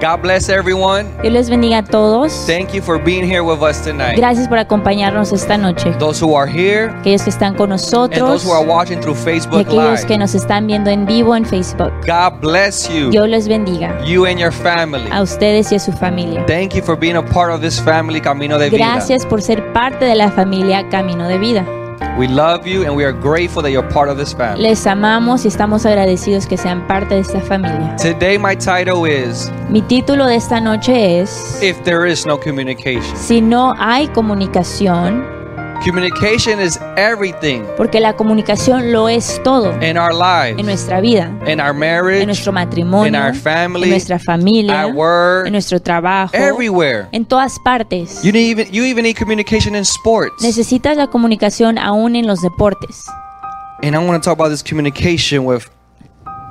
God bless everyone. Dios les bendiga a todos. Thank you for being here with us tonight. Gracias por acompañarnos esta noche. Those who are here Aquellos que están con and those nosotros who are watching through y Facebook aquellos Live. que nos están viendo en vivo en Facebook. God bless you, Dios les bendiga you and your family. a ustedes y a su familia. Thank you for being a part of this family Camino de Vida. Gracias por ser parte de la familia Camino de Vida. We love you and we are grateful that you're part of this family. Les amamos y estamos agradecidos que sean parte de esta familia. Today my title is Mi título de esta noche es If There Is No Communication. Si no hay comunicación, Communication is everything porque la comunicación lo es todo in our lives, en nuestra vida, in our en marriage, nuestro in matrimonio, our en family, nuestra familia, at work, en nuestro trabajo, everywhere. en todas partes. You need even you even need communication in sports. Necesitas la comunicación aún en los deportes. And I want to talk about this communication with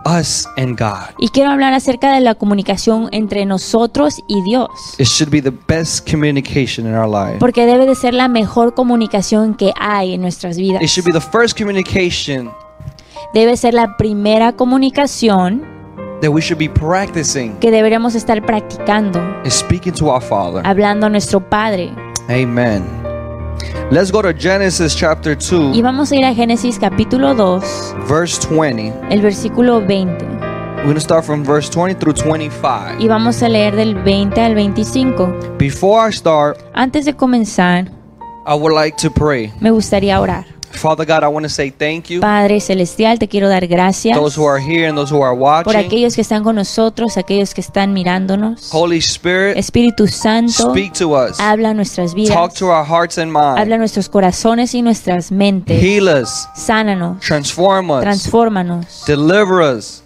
us and God. Y quiero hablar acerca de la comunicación entre nosotros y Dios. It should be the best communication in our life. Porque debe de ser la mejor comunicación que hay en nuestras vidas. It should be the first communication Debe ser la primera comunicación that we should be practicing que deberemos estar practicando, and speaking to our Father. hablando a nuestro Padre. Amen. Let's go to Genesis chapter Y 2, vamos a ir a Génesis capítulo 2, verse 20. el versículo 20. We're going to start from verse 20 through 25. Y vamos a leer del 20 al 25. Before I start, Antes de comenzar, I would like to pray. me gustaría orar. Father God, I want to say thank you. Padre Celestial, te quiero dar gracias Those who are here and those who are por watching. aquellos que están con nosotros, aquellos que están mirándonos. Holy Spirit, Espíritu Santo, speak to us. habla nuestras Talk vidas, to our hearts and minds. habla nuestros corazones y nuestras mentes. Heal us, Sánanos, transform us, transfórmanos, deliver us,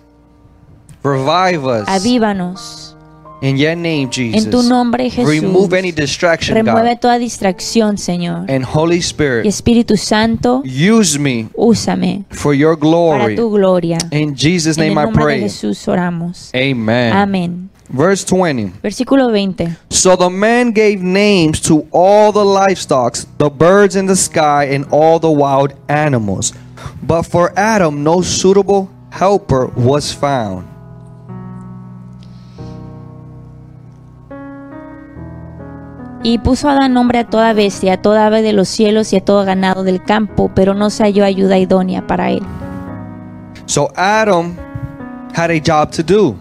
revive us. avívanos. In your name, Jesus. En tu nombre, Jesús. Remove any distraction, Remueve God. toda distracción, Señor. And Holy Y Spirit, Espíritu Santo, use me úsame for your para glory. tu gloria. In Jesus' En el name I nombre de pray. Jesús oramos. Amen. Amén. Verse 20. Versículo 20. So the man gave names to all the livestock, the birds in the sky, and all the wild animals. But for Adam, no suitable helper was found. Y puso Adán nombre a toda bestia, a toda ave de los cielos y a todo ganado del campo, pero no se halló ayuda idónea para él. So Adam had a job to do.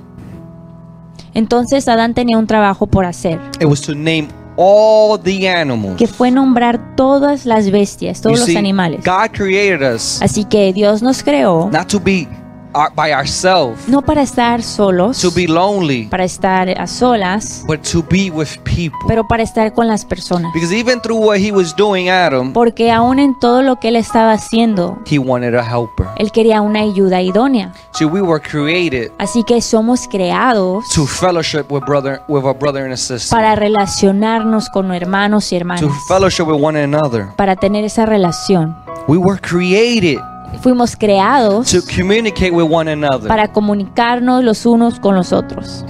Entonces Adán tenía un trabajo por hacer, It was to name all the animals. que fue nombrar todas las bestias, todos You los see, animales. God created us Así que Dios nos creó not to be our, by ourselves, no para estar solos, to be lonely, para estar a solas, but to be with people. pero para estar con las personas. Because even through what he was doing, Adam, Porque aún en todo lo que él estaba haciendo, he wanted a helper. él quería una ayuda idónea. See, we were created Así que somos creados to fellowship with brother with a brother and a sister. para relacionarnos con hermanos y To hermanas, fellowship with one another. para tener esa relación. We were created Fuimos creados to communicate with one another. para comunicarnos los unos con los otros.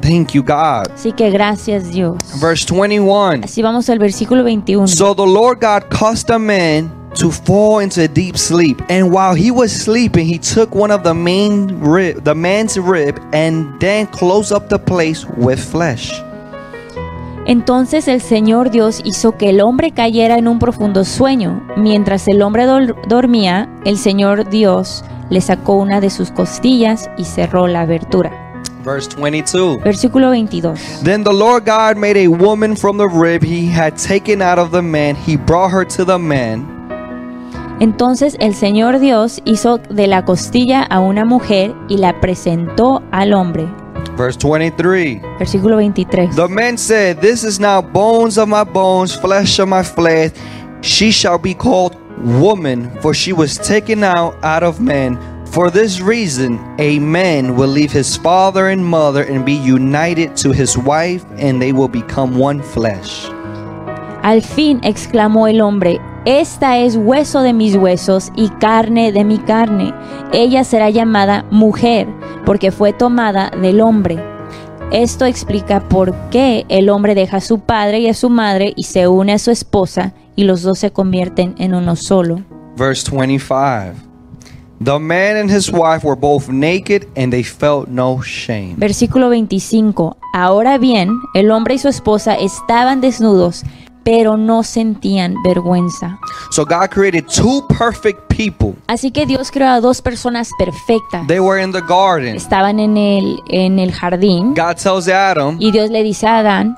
Thank you, God. Así que gracias Dios. Verse 21. Así vamos al versículo 21. So the Lord God caused the man to fall into a deep sleep, and while he was sleeping, he took one of the main rib, the man's rib, and then closed up the place with flesh. Entonces el Señor Dios hizo que el hombre cayera en un profundo sueño. Mientras el hombre dormía, el Señor Dios le sacó una de sus costillas y cerró la abertura. Verse 22. Versículo 22. Then the Lord God made a woman from the rib he had taken out of the man. He brought her to the man. Entonces el Señor Dios hizo de la costilla a una mujer y la presentó al hombre. Verse 23. Versículo 23. The man said, This is now bones of my bones, flesh of my flesh. She shall be called woman, for she was taken out out of man. For this reason, a man will leave his father and mother and be united to his wife, and they will become one flesh. Al fin exclamó el hombre, Esta es hueso de mis huesos y carne de mi carne. Ella será llamada mujer, porque fue tomada del hombre. Esto explica por qué el hombre deja a su padre y a su madre y se une a su esposa y los dos se convierten en uno solo. Verse 25. The man and his wife were both naked and they felt no shame. Versículo 25. Ahora bien, el hombre y su esposa estaban desnudos, pero no sentían vergüenza. So God created two perfect people. Así que Dios creó a dos personas perfectas. They were in the garden. Estaban en el, en el jardín God tells Adam y Dios le dice a Adán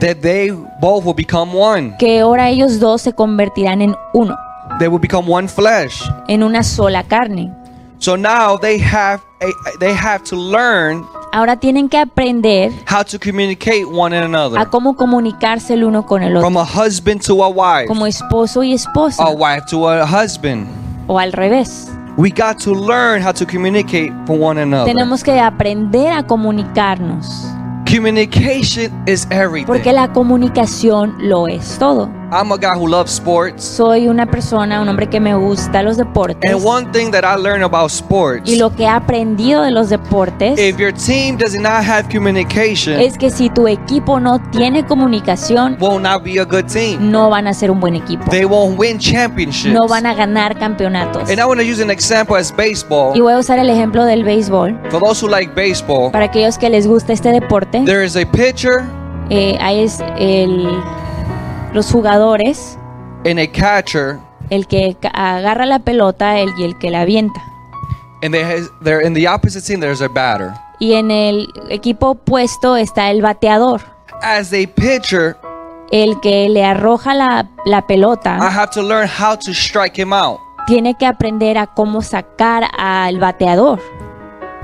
that they both will become one. que ahora ellos dos se convertirán en uno, They will become one flesh. en una sola carne. So now they have a, they have to learn Ahora tienen que aprender how to communicate one and a another. cómo comunicarse el uno con el otro, From a husband to a wife, como esposo y esposa, a wife to a husband. o al revés. We got to learn how to communicate for one another. Tenemos que aprender a comunicarnos, Communication is everything. porque la comunicación lo es todo. I'm a guy who loves sports. Soy una persona, un hombre que me gusta los deportes. And one thing that I learned about sports, Y lo que he aprendido de los deportes if your team does not have communication, es que si tu equipo no tiene comunicación, will not be a good team. no van a ser un buen equipo. They won't win championships. No van a ganar campeonatos. And I want to use an example as baseball. Y voy a usar el ejemplo del béisbol. For those who like baseball, Para aquellos que les gusta este deporte, there is a pitcher eh, ahí es el, los jugadores, and a catcher, el que agarra la pelota el, y el que la avienta. and they has, they're in the opposite team. There's a batter. Y en el equipo opuesto está el bateador, As a pitcher, el que le arroja la, la I pelota. have to learn how to strike him out. Tiene que aprender a cómo sacar al bateador.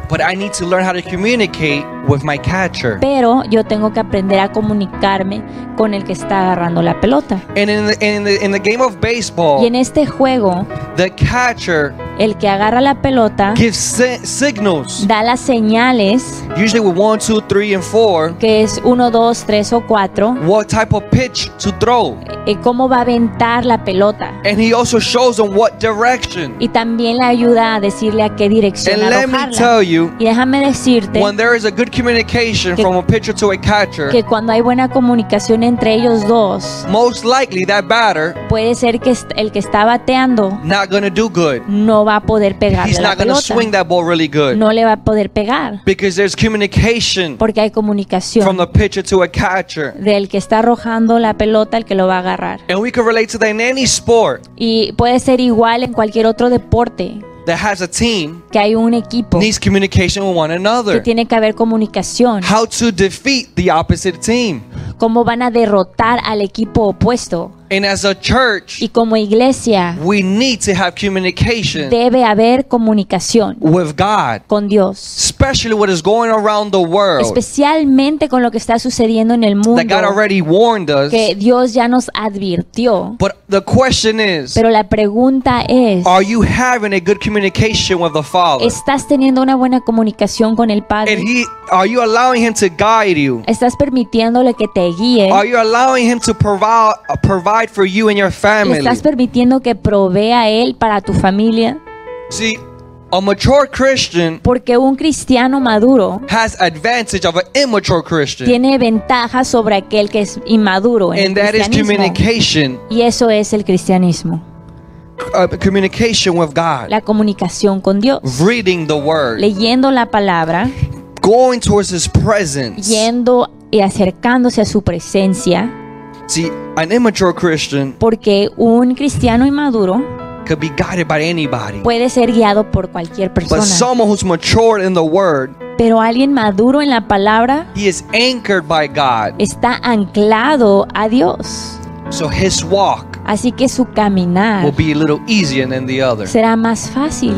But I need to learn how to communicate with my catcher. Pero yo tengo que aprender a comunicarme con el que está agarrando la pelota. And in the, in the in the game of Y baseball, en este juego, the catcher el que agarra la pelota gives si- signals, da las señales, usually with one, two, three, and four, que es 1, 2, 3 o 4, what type of pitch to throw. eh, cómo va a aventar la pelota. And he also shows them what direction. Y también le ayuda a decirle a qué dirección And let me tell you, Y déjame decirte when there is a good communication from a pitcher to a catcher, que cuando hay buena comunicación entre ellos dos, most likely that batter puede ser que el que está bateando not gonna do good. no va a poder pegarle He's la not gonna pelota. swing that ball really good No le va a poder pegar because there's communication porque hay from comunicación the pitcher to a catcher. del que está arrojando la pelota al que lo va a agarrar. And we can relate to that in any sport Y puede ser igual en cualquier otro deporte, that has a team que hay un equipo needs communication with one que another. tiene que haber comunicación. How to defeat the opposite team. Cómo van a derrotar al equipo opuesto. And as a church, Y como iglesia we need to have communication debe haber comunicación with God, con Dios. especially what is going around the world. Especialmente con lo que está sucediendo en el That mundo. God already warned us. Que Dios ya nos advirtió. But the question is, Pero la pregunta es, are you having a good communication with the Father? ¿estás teniendo una buena comunicación con el And Padre? He, are you allowing Him to guide you? ¿Estás permitiéndole que te guíe? Are you allowing Him to provide provide for you and your ¿Le family? estás permitiendo que provea Él para tu familia? See, a mature Christian Porque un cristiano maduro has advantage of an immature Christian, tiene ventaja sobre aquel que es inmaduro en and el that is communication, Y eso es el cristianismo, uh, communication with God, la comunicación con Dios. reading the Word, Leyendo la palabra, going towards His presence. yendo y acercándose a su presencia, See, an immature Christian porque un cristiano inmaduro could be guided by anybody, puede ser guiado por cualquier but persona. someone who's matured in the Word, Pero alguien maduro en la palabra he is anchored by God. está anclado a Dios. So his walk Así que su caminar will be a little easier than the other. será más fácil.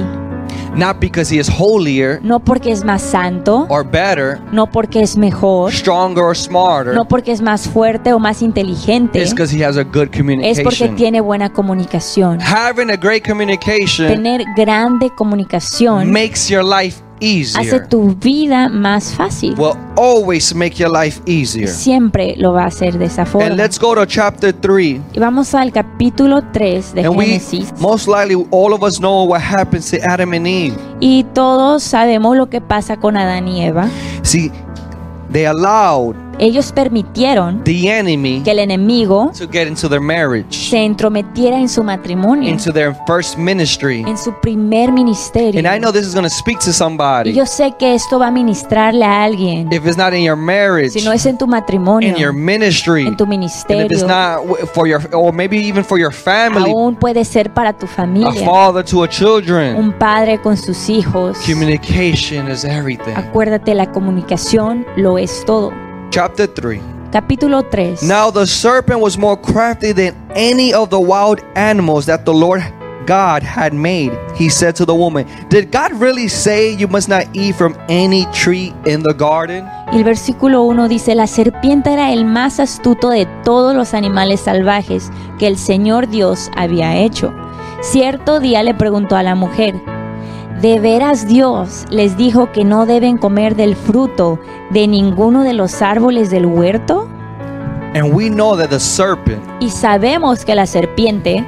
Not because he is holier No porque es más santo, or better, no porque es mejor, stronger or smarter. no porque es más fuerte o más inteligente, It's because he has a good es porque tiene buena comunicación. Having a great communication Tener grande comunicación makes your life hace easier. tu vida más fácil. Will always make your life easier. Siempre lo va a hacer de esa And forma. let's go to chapter 3. Y vamos al capítulo 3 de And we Génesis. most likely all of us know what happens to Adam and Eve. Y todos sabemos lo que pasa con Adán y Eva. See, they allowed Ellos permitieron the enemy que el enemigo to get into their marriage, se entrometiera en su matrimonio, into their first ministry. en su primer ministerio. And I know this is going to speak to Y somebody. yo sé que esto va a ministrarle a alguien. If it's not in your marriage, Si no es en tu matrimonio, in your ministry, en tu and if it's ministerio, not for your, or maybe even for your family, aún puede ser para tu a familia. father to a children, Un padre con sus hijos. communication is everything. Acuérdate, la comunicación lo es todo. Chapter 3. Capítulo 3. Now the serpent was more crafty than any of the wild animals that the Lord God had made. He said to the woman, Did God really say you must not eat from any tree in the garden? El versículo 1 dice, la serpiente era el más astuto de todos los animales salvajes que el Señor Dios había hecho. Cierto día le preguntó a la mujer, ¿de veras Dios les dijo que no deben comer del fruto de ninguno de los árboles del huerto? And we know that the serpent, Y sabemos que la serpiente,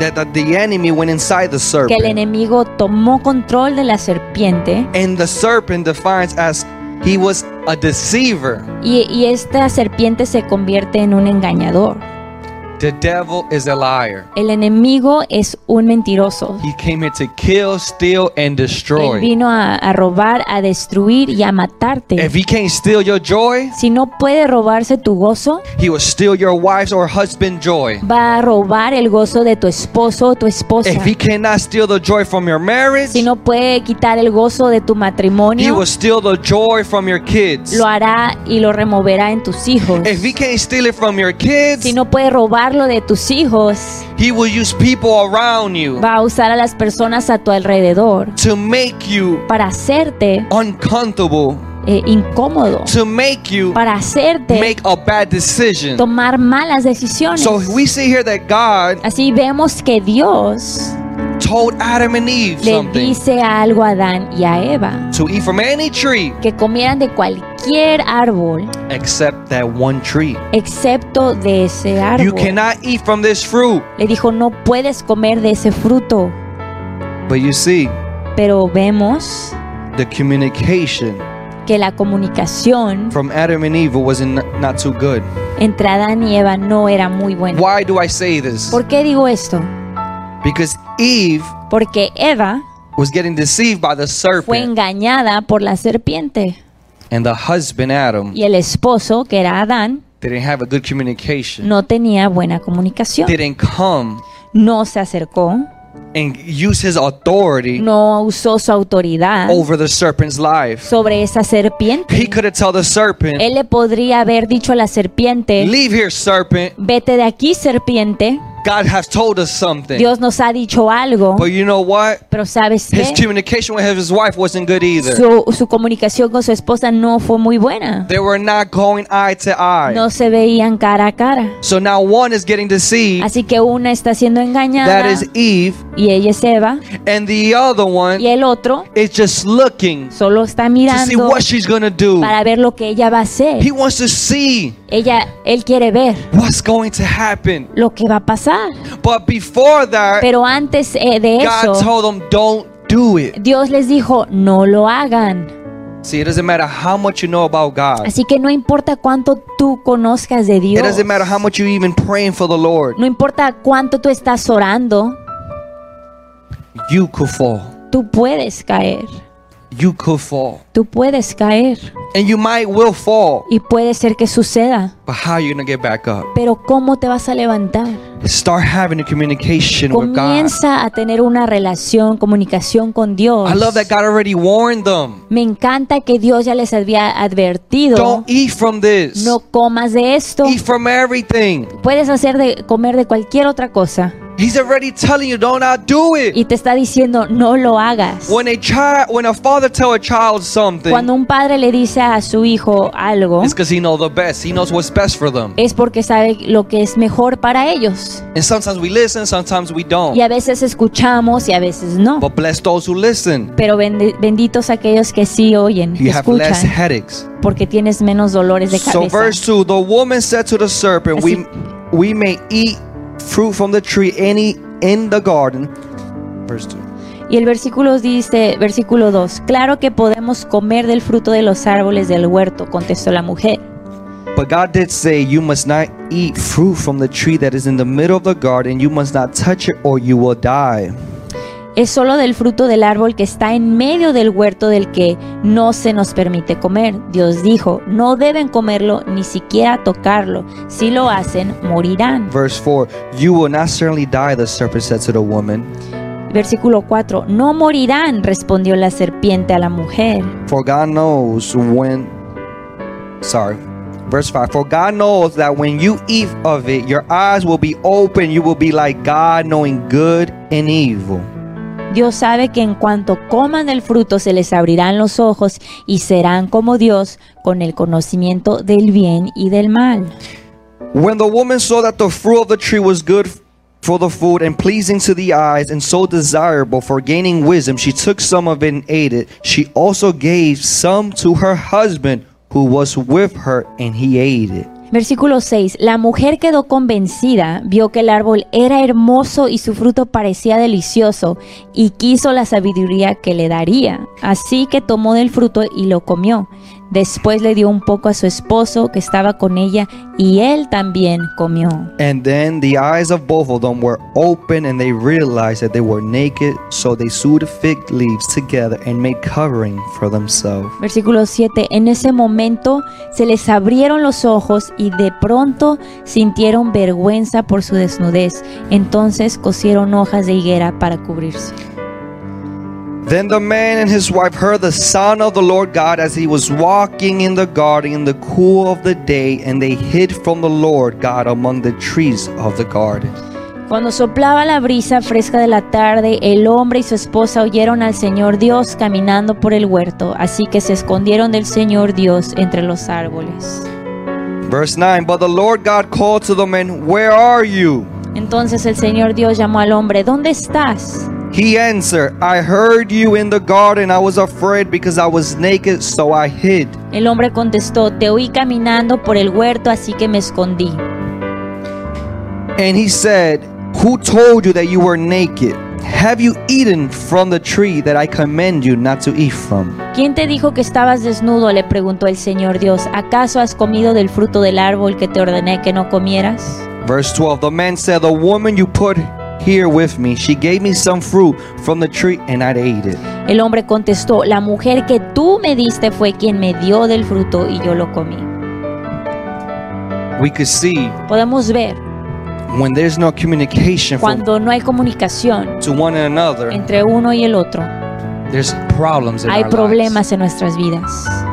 that the, the enemy went inside the que el serpent. enemigo tomó control de la serpiente And the serpent defines as he was a deceiver. y, y esta serpiente se convierte en un engañador. The devil is a liar. El enemigo es un mentiroso. He came here to kill, steal, and Él destroy. vino a, a robar, a destruir y a matarte. If he can't steal your joy, Si no puede robarse tu gozo, he will steal your wife's or husband's joy. va a robar el gozo de tu esposo o tu esposa. If he cannot steal the joy from your marriage, Si no puede quitar el gozo de tu he matrimonio, will steal the joy from your kids. lo hará y lo removerá en tus hijos. If he can't steal it from your kids, Si no puede de tus hijos, he will use people around you va a usar a las personas a tu alrededor to make you para hacerte uncomfortable, eh, incómodo, to make you para hacerte make a bad decision. tomar malas decisiones. So we see here that God Así vemos que Dios told Adam and Eve le something dice algo a Adán y a Eva to eat from any tree que comieran de cualquier árbol except that one tree. excepto de ese You árbol. cannot eat from this fruit. Le dijo, no puedes comer de ese fruto. But you see, Pero vemos the communication que la comunicación from Adam and Eve wasn't not too good. entre Adán y Eva no era muy buena. Why do I say this? ¿Por qué digo esto? Because Eve Porque Eva was getting deceived by the fue serpent, engañada por la serpiente and the husband Adam y el esposo, que era Adán, didn't have a good communication. no tenía buena comunicación. Didn't come No se acercó, and use his authority no usó su autoridad over the serpent's life. sobre esa serpiente. He could have told the serpent, Él le podría haber dicho a la serpiente, "Leave here, serpent. vete de aquí serpiente, God has told us something." Dios nos ha dicho algo, But you know what? pero ¿sabes qué? His communication with his wife wasn't good either. Su, su comunicación con su esposa no fue muy buena. They were not going eye to eye. No se veían cara a cara. So now one is getting deceived. Así que una está siendo engañada That is Eve, y ella es Eva and the other one. y el otro is just looking solo está mirando. to see what she's gonna do. para ver lo que ella va a hacer. He wants to see Ella, él quiere ver what's going to happen. lo que va a pasar. But before that, Pero antes eh, de God eso, told them, don't do it. Dios les dijo, no lo hagan. See, it doesn't matter how much you know about God. Así que no importa cuánto tú conozcas de It Dios, doesn't matter how much you even praying for the Lord. no importa cuánto tú estás orando, You could fall. tú puedes caer. You could fall. Tú puedes caer And you might will fall. y puede ser que suceda. But how are you gonna get back up? Pero ¿cómo te vas a levantar? Start having a communication with God. Comienza a tener una relación, comunicación con Dios. I love that God already warned them. Me encanta que Dios ya les había advertido. Don't eat from this. No comas de esto. Eat from everything. Puedes hacer de comer de cualquier otra cosa. He's already telling you, don't not do it. Y te está diciendo, no lo hagas. When a child, when a father tell a child something, Cuando un padre le dice a su hijo algo, it's because he knows the best. He knows what's best for them. es porque sabe lo que es mejor para ellos. And sometimes we listen, sometimes we don't. Y a veces escuchamos y a veces no. But bless those who listen. Pero bende- benditos aquellos que sí oyen, You have less escuchan, headaches. porque tienes menos dolores de So cabeza. verse 2, the woman said to the serpent, we, Así- we may eat fruit from the tree any in the garden. Verse 2. Y el versículo dice, versículo 2, claro que podemos comer del fruto de los árboles del huerto, contestó la mujer. But God did say, You must not eat fruit from the tree that is in the middle of the garden. You must not touch it, or you will die. Es solo del fruto del árbol que está en medio del huerto del que no se nos permite comer. Dios dijo, no deben comerlo ni siquiera tocarlo. Si lo hacen, morirán. Verse 4 You will not certainly die, the serpent said to the woman. Versículo 4. No morirán, respondió la serpiente a la mujer. For God knows when. Sorry. Verse 5 For God knows that when you eat of it, your eyes will be open. You will be like God, knowing good and evil. Dios sabe que en cuanto coman del fruto se les abrirán los ojos y serán como Dios con el conocimiento del bien y del mal. When the woman saw that the fruit of the tree was good for the food and pleasing to the eyes and so desirable for gaining wisdom, she took some of it and ate it. She also gave some to her husband who was with her, and he ate it. Versículo 6. La mujer quedó convencida, vio que el árbol era hermoso y su fruto parecía delicioso, y quiso la sabiduría que le daría. Así que tomó del fruto y lo comió. Después le dio un poco a su esposo que estaba con ella, y él también comió. And then the eyes of both of them were open, and they realized that they were naked. So they sewed fig leaves together and made covering for themselves. Versículo 7. En ese momento se les abrieron los ojos y de pronto sintieron vergüenza por su desnudez. Entonces cosieron hojas de higuera para cubrirse. Then the man and his wife heard the sound of the Lord God as he was walking in the garden in the cool of the day, and they hid from the Lord God among the trees of the garden. Cuando soplaba la brisa fresca de la tarde, el hombre y su esposa oyeron al Señor Dios caminando por el huerto, así que se escondieron del Señor Dios entre los árboles. Verse 9 But the Lord God called to the man, Where are you? Entonces el Señor Dios llamó al hombre, ¿dónde estás? He answered, I heard you in the garden. I was afraid because I was naked, so I hid. El hombre contestó, te oí caminando por el huerto, así que me escondí. And he said, Who told you that you were naked? Have you eaten from the tree that I command you not to eat from? ¿Quién te dijo que estabas desnudo? le preguntó el Señor Dios. ¿Acaso has comido del fruto del árbol que te ordené que no comieras? Verse 12 The man said, The woman you put here with me, she gave me some fruit from the tree, and I ate it. El hombre contestó, la mujer que tú me diste fue quien me dio del fruto y yo lo comí. We could see Podemos ver when there's no communication cuando no hay comunicación to one another, entre uno y el otro, there's problems in hay our problemas en nuestras vidas. lives.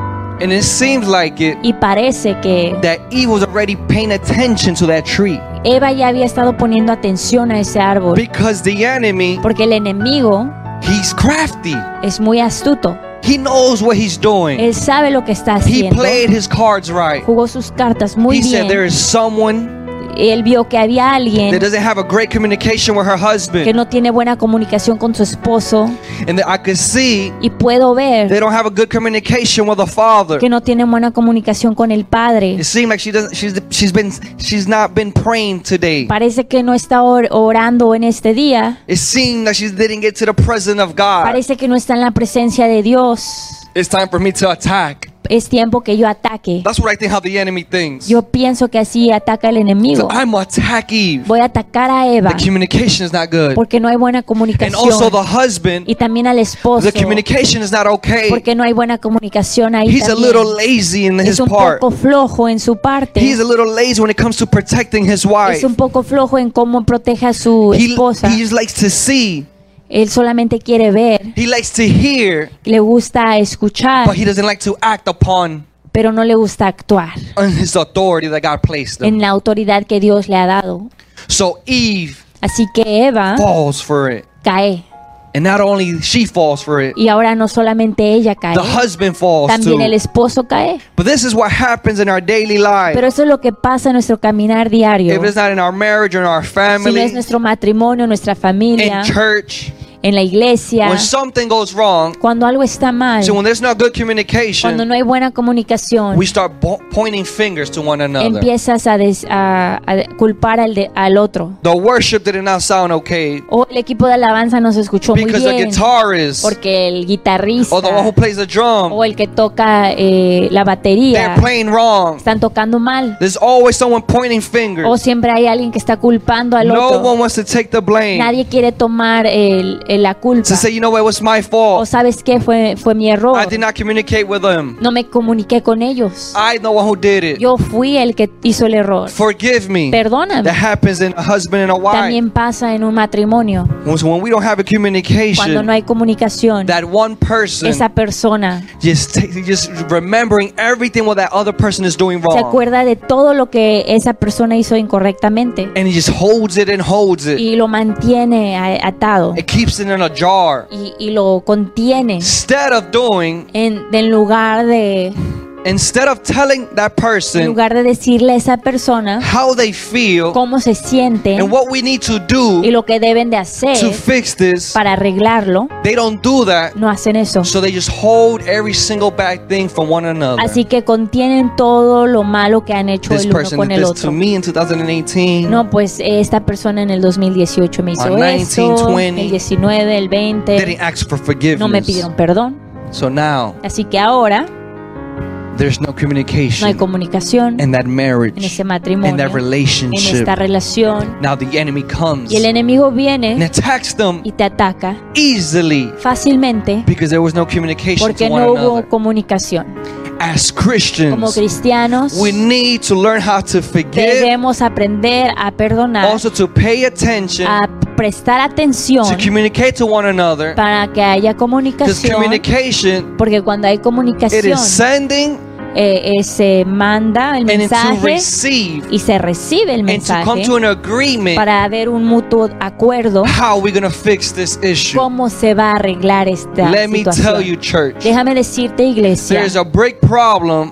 And it seems like it Y parece que that Eve was already paying attention to that tree Eva ya había estado poniendo atención a ese árbol, because the enemy, porque el enemigo he's crafty. es muy astuto. He knows what he's doing. Él sabe lo que está He haciendo. played his cards right. Jugó sus cartas muy He said there bien. is someone Él vio que había alguien that doesn't have a great communication with her que husband, no tiene buena comunicación con su esposo and that I could see y puedo they ver don't have a good communication with the father. que no tiene buena comunicación con el padre. It seems like she doesn't. She's she's been she's not been praying today. Parece que no está or- orando en este día. It seemed that she didn't get to the presence of God. Parece que no está en la presencia de Dios. It's time for me to attack. Es tiempo que yo ataque. That's what I think how the enemy thinks. Yo pienso que así ataca el So enemigo. I'm gonna attack Eve. Voy a atacar a Eva The communication is not good, porque no hay buena and also the comunicación. husband. Y también al esposo The communication is not okay. porque no hay buena comunicación ahí He's a little lazy in Es his un part. poco flojo en su parte. He's a little lazy when it comes to protecting his wife. Es un poco flojo en cómo protege a su He, esposa. he just likes to see. Él solamente quiere ver, He likes to hear, le gusta escuchar, but he doesn't like to act upon pero no le gusta actuar on his authority that God placed en la autoridad que Dios le ha dado. So Eve Así que Eva falls for it. cae. And not only she falls for it, Y ahora no solamente ella cae, the husband falls también el too. esposo cae. But this is what happens in our daily life. Pero eso es lo que pasa en nuestro caminar diario. If it's not in our marriage or in our Si no es family, nuestro matrimonio, nuestra in familia, church, en la iglesia, when something goes wrong, cuando algo está mal, so when there's not good cuando communication, no hay buena comunicación, we start pointing fingers to one another. empiezas a, des- a- a culpar al, de- al otro. The worship did not sound okay O el equipo de alabanza no se escuchó muy because the bien guitarist porque el guitarrista or the one who plays the drum, o el que toca eh, la batería they're playing wrong. están tocando mal. There's always someone pointing fingers. O siempre hay alguien que está culpando al No otro. one wants to take the blame. Nadie quiere tomar el- la culpa. To say, you know what, it was my O fault. sabes qué fue, fue mi error. I did not communicate with them. No me comuniqué con ellos. I one who did it. Yo fui el que hizo el error. Forgive me. Perdóname. That happens in a husband and a wife. También pasa en un matrimonio. When we don't have a Cuando communication, no hay comunicación, that one person esa persona just just remembering everything what that other person is doing se wrong, acuerda de todo lo que esa persona hizo incorrectamente and he just holds it and holds it. y lo mantiene atado It keeps it in a jar. y, y lo contiene Instead of doing, en, en lugar de instead of telling that en person lugar de decirle a esa persona how they feel cómo se siente and what we need to do y lo que deben de hacer to fix this, para arreglarlo, they don't do that. no hacen eso. So they just hold every single bad thing from one another. Así que contienen todo lo malo que han hecho This el uno person con did el this otro. to me in 2018. No, pues esta persona en el 2018 me hizo On 19, eso, 20, el 19, el They 20, didn't ask for no me pidieron perdón. So now Así que ahora there's no no hay communication comunicación in that en marriage, ese in matrimonio, that en relationship. esta relación. Now the enemy comes Y el enemigo and viene attacks them y te ataca easily fácilmente because there was no communication porque no hubo another. comunicación. As Como Christians, cristianos we need to learn how to forgive, debemos aprender a perdonar, also to pay attention, a prestar atención to communicate to one another. para que haya Because comunicación. communication, Porque cuando hay it comunicación, is sending eh, eh, se manda el to mensaje receive y se recibe el to mensaje to agreement para haber un mutuo acuerdo how we're going to fix this issue. cómo se va a arreglar esta Let situación. you, church, Déjame decirte, iglesia,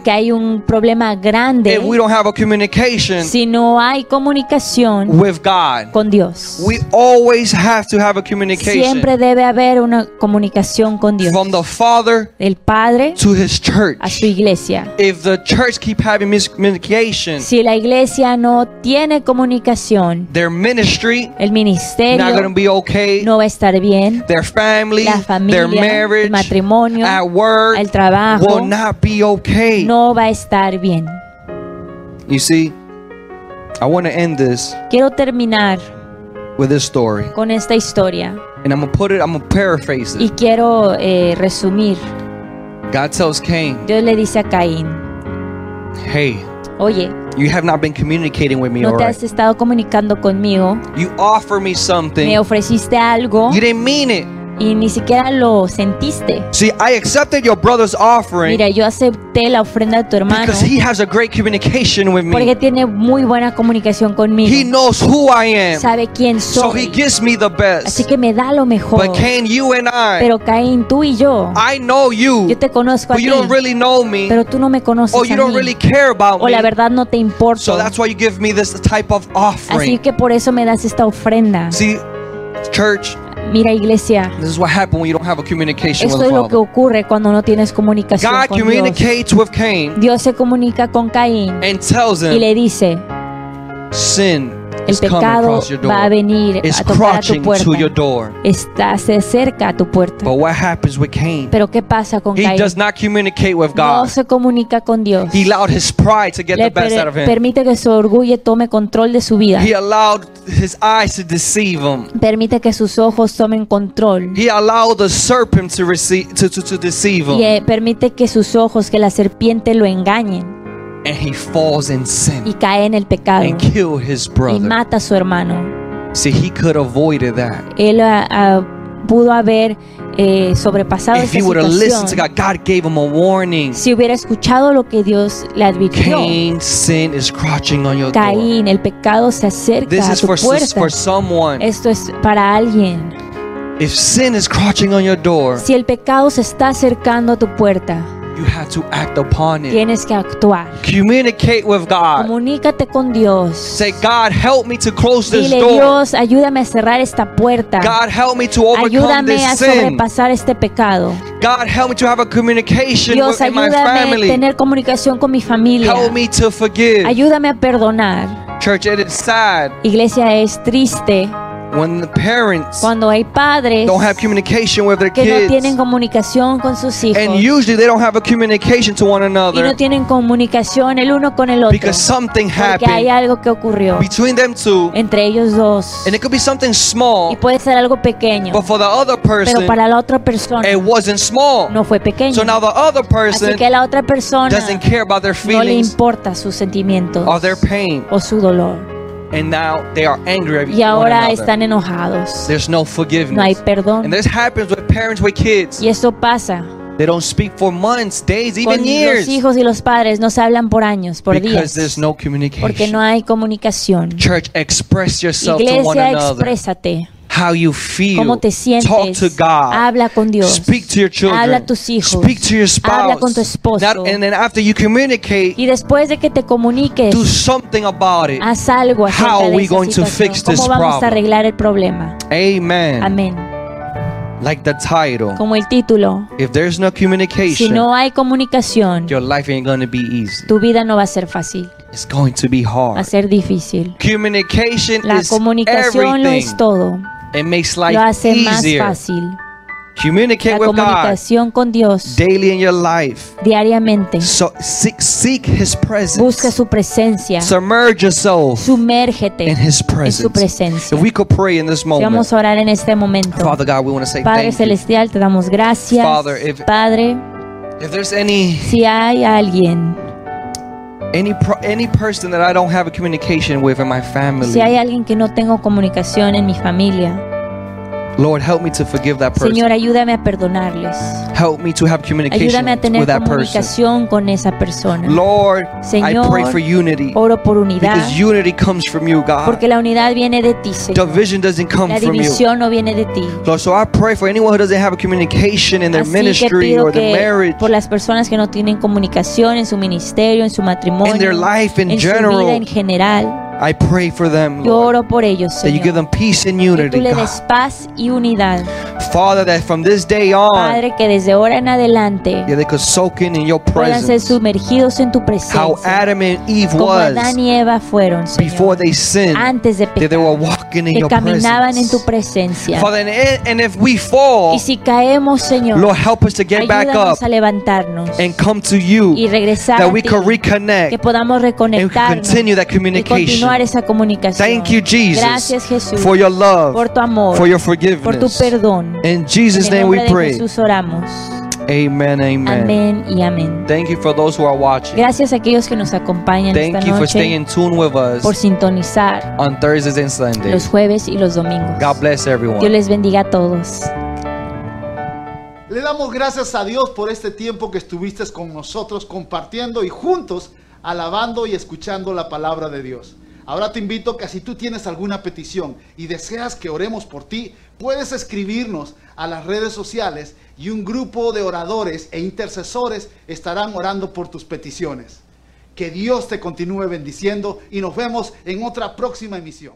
que hay un problema grande if we don't have a communication si no hay comunicación with God. con Dios. We always have to have a communication Siempre debe haber una comunicación con Dios. from the Father Del Padre to His church. a su iglesia. If the church keep having miscommunication, Si la iglesia no tiene comunicación, their ministry el not going to ministerio be okay. no va a estar bien, Their family, la familia, their marriage, el matrimonio, at work el trabajo will not be okay. no va a estar bien. You see, I want to end this Quiero terminar with this story, con esta historia and I'm gonna put it. I'm gonna paraphrase y it. quiero eh, resumir. God tells Cain, Dios le dice a Caín, "Hey, oye, you have not been communicating with me, no te has estado comunicando conmigo, You offer me something, me ofreciste algo. You didn't mean it. Y ni siquiera lo sentiste. See, I accepted your brother's offering Mira, yo acepté la ofrenda de tu hermano because he has a great communication with porque me. tiene muy buena comunicación He conmigo. knows who I am, Sabe quién so he soy. gives me the Así best. que me da lo mejor. But Cain, you and I, Pero Caín, tú y yo, I know you, yo te conozco a but ti, you don't really know me, pero tú no me conoces or you a don't mí. really care about O la verdad no te importa. So that's why you give me this type of Así offering. que por eso me das esta ofrenda. See, church, Mira, iglesia, this is what happens when you don't have a communication with esto the es lo que ocurre cuando no tienes comunicación God con Dios. communicates with Cain Dios se comunica con Caín and tells y him, le dice, sin el pecado va a venir a tocar a tu puerta. Está se cerca a tu puerta. Pero ¿qué pasa con Caín? No se comunica con Dios. Le per- permite que su orgullo tome control de su vida. Permite que sus ojos tomen control. Y eh, permite que sus ojos, que la serpiente lo engañen. And he falls in Y sin cae en el pecado. and kill his Y brother. mata a su hermano. See, he could have avoided that. Él ah, ah, pudo haber eh, sobrepasado If esa he would have listened to situación. God, God gave him a warning. Si hubiera escuchado lo que Dios le advirtió. Cain, sin is crouching on your door. Caín, el pecado se acerca This a is tu for, puerta. for someone. Esto es para alguien. If sin is crouching on your door, Si el pecado se está acercando a tu puerta, you have to act upon it. tienes que actuar. Communicate with God. Comunícate con Dios. Say, God, help me to close this Dile, door. Dios, ayúdame a cerrar esta puerta. God, help me to overcome Ayúdame a this sin. sobrepasar este pecado. God, help me to have a communication Dios, with my ayúdame a tener comunicación con mi familia. Help me to forgive. Ayúdame a perdonar. Church, it is sad Iglesia, es triste when the parents cuando hay padres don't have communication with their que no tienen kids. comunicación con sus hijos And usually they don't have a communication to one y another no tienen comunicación el uno con el otro because something porque hay happened algo que ocurrió between them two. entre ellos dos And it could be something y small, puede ser algo pequeño but for the other pero person, para la otra persona it wasn't small. no fue pequeño So now the other así person que la otra persona doesn't care about their no le feelings importa sus sentimientos or their pain. o su dolor And now they are angry at y ahora están enojados There's no no hay forgiveness. perdón And this happens with parents with kids. y esto pasa They don't speak for months, days, even years. los hijos y los padres no se hablan por años por Because días there's no porque communication. no hay comunicación Church, express yourself to one iglesia another. How you feel. cómo te sientes Talk to God. habla con Dios Speak to your children. habla a tus hijos Speak to your spouse. habla con tu esposo Not- and then after you communicate, y después de que te comuniques do something about it. haz algo acerca How are de we esa going to situación. fix this cómo vamos a arreglar el problema Amen. amén Like the title. como el título If there's no si communication, no hay comunicación your life ain't going to be easy. tu vida no va a ser fácil It's going to be va a hard. ser difícil Communication la is comunicación lo everything. es todo It makes lo life hace más easier. fácil Communicate la with God comunicación con Dios daily in your life. diariamente So seek, seek His presence. busca su presencia Submerge yourself sumérgete in His en su presence. presencia If we could pray in this Si moment, vamos a orar en este momento Father God, we want to say Padre thank you. Celestial, te damos gracias. Father, if- Padre, If there's any si hay alguien, any pro, any person that I don't have a communication with in my family, si hay alguien que no tengo comunicación en mi familia, Lord, help me to forgive that person. Señor, ayúdame a perdonarles. help me to have communication Ayúdame a tener with that person. comunicación con esa persona. Lord, I Señor, pray for unity Oro por unidad, because unity comes from you, God. porque la unidad viene de ti, Señor. Division doesn't come La from you. división no viene de ti. Lord, so I pray for anyone who doesn't have a communication in their Así ministry or their que marriage, por las personas que no tienen comunicación en su ministerio, en su matrimonio, in their life in en su vida en general, I pray for them, yo oro por ellos, that you give Señor. them peace and Que tú unity, le God. des paz y unidad. Father, that from this day on, Padre, que desde ahora en adelante yeah, they could soak in in your puedan ser presence. sumergidos en tu How presencia. Adam and Eve Como Adán was y Eva fueron, before Señor, they sinned, antes de that they pecar, were walking in que your caminaban en tu presence. presencia. Father, and, and if we fall, Y si caemos, Señor, Lord, help us to get back up a levantarnos and come to you, y regresar that we que podamos and reconectarnos continue that y continuar esa comunicación. Thank you, Jesus, Gracias, Jesús, for your love, por tu amor, for your por tu forgiveness. perdón. In Jesus' en el name we nombre de pray. Jesús oramos. Amen, amen. Amén y amén. Thank you for those who are watching. Gracias a aquellos que nos acompañan Thank esta you for noche staying in tune with por us sintonizar on Thursdays and los Sundays. jueves y los domingos. God bless Dios everyone. les bendiga a todos. Le damos gracias a Dios por este tiempo que estuviste con nosotros compartiendo y juntos alabando y escuchando la palabra de Dios. Ahora te invito que si tú tienes alguna petición y deseas que oremos por ti, puedes escribirnos a las redes sociales y un grupo de oradores e intercesores estarán orando por tus peticiones. Que Dios te continúe bendiciendo y nos vemos en otra próxima emisión.